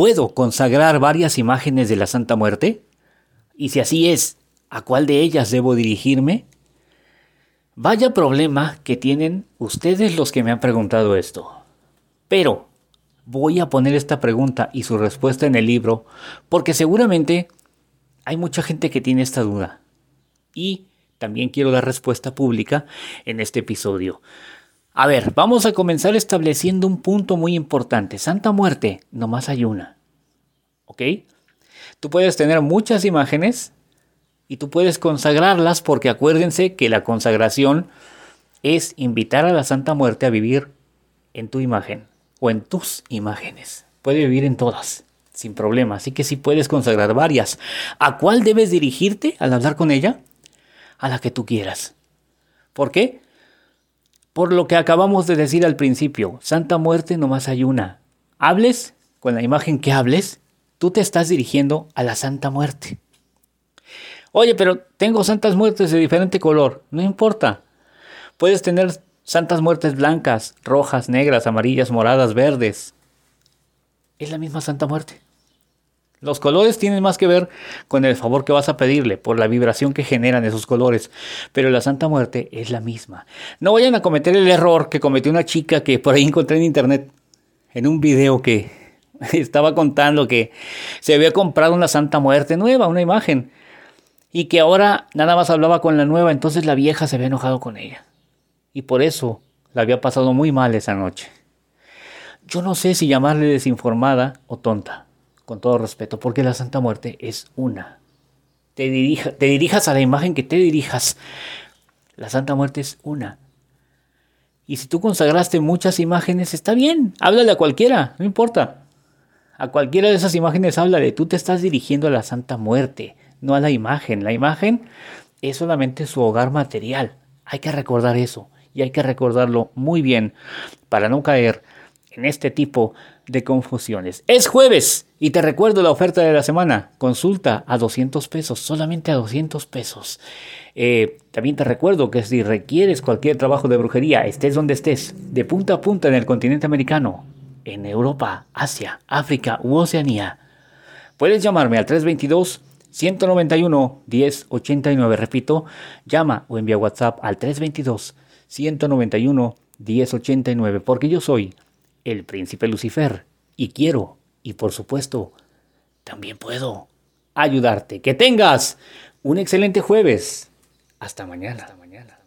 ¿Puedo consagrar varias imágenes de la Santa Muerte? Y si así es, ¿a cuál de ellas debo dirigirme? Vaya problema que tienen ustedes los que me han preguntado esto. Pero voy a poner esta pregunta y su respuesta en el libro porque seguramente hay mucha gente que tiene esta duda. Y también quiero dar respuesta pública en este episodio. A ver, vamos a comenzar estableciendo un punto muy importante. Santa Muerte, nomás hay una. ¿Ok? Tú puedes tener muchas imágenes y tú puedes consagrarlas porque acuérdense que la consagración es invitar a la Santa Muerte a vivir en tu imagen o en tus imágenes. Puede vivir en todas, sin problema. Así que si puedes consagrar varias. ¿A cuál debes dirigirte al hablar con ella? A la que tú quieras. ¿Por qué? Por lo que acabamos de decir al principio, Santa Muerte nomás hay una. Hables con la imagen que hables, tú te estás dirigiendo a la Santa Muerte. Oye, pero tengo santas muertes de diferente color. No importa. Puedes tener santas muertes blancas, rojas, negras, amarillas, moradas, verdes. Es la misma Santa Muerte. Los colores tienen más que ver con el favor que vas a pedirle, por la vibración que generan esos colores, pero la Santa Muerte es la misma. No vayan a cometer el error que cometió una chica que por ahí encontré en internet, en un video que estaba contando que se había comprado una Santa Muerte nueva, una imagen, y que ahora nada más hablaba con la nueva, entonces la vieja se había enojado con ella. Y por eso la había pasado muy mal esa noche. Yo no sé si llamarle desinformada o tonta con todo respeto, porque la Santa Muerte es una. Te, dirija, te dirijas a la imagen que te dirijas. La Santa Muerte es una. Y si tú consagraste muchas imágenes, está bien, háblale a cualquiera, no importa. A cualquiera de esas imágenes háblale, tú te estás dirigiendo a la Santa Muerte, no a la imagen. La imagen es solamente su hogar material. Hay que recordar eso y hay que recordarlo muy bien para no caer en este tipo de confusiones. Es jueves y te recuerdo la oferta de la semana. Consulta a 200 pesos, solamente a 200 pesos. Eh, también te recuerdo que si requieres cualquier trabajo de brujería, estés donde estés, de punta a punta en el continente americano, en Europa, Asia, África u Oceanía, puedes llamarme al 322 191 1089. Repito, llama o envía WhatsApp al 322 191 1089 porque yo soy el príncipe Lucifer, y quiero, y por supuesto, también puedo ayudarte. Que tengas un excelente jueves. Hasta mañana.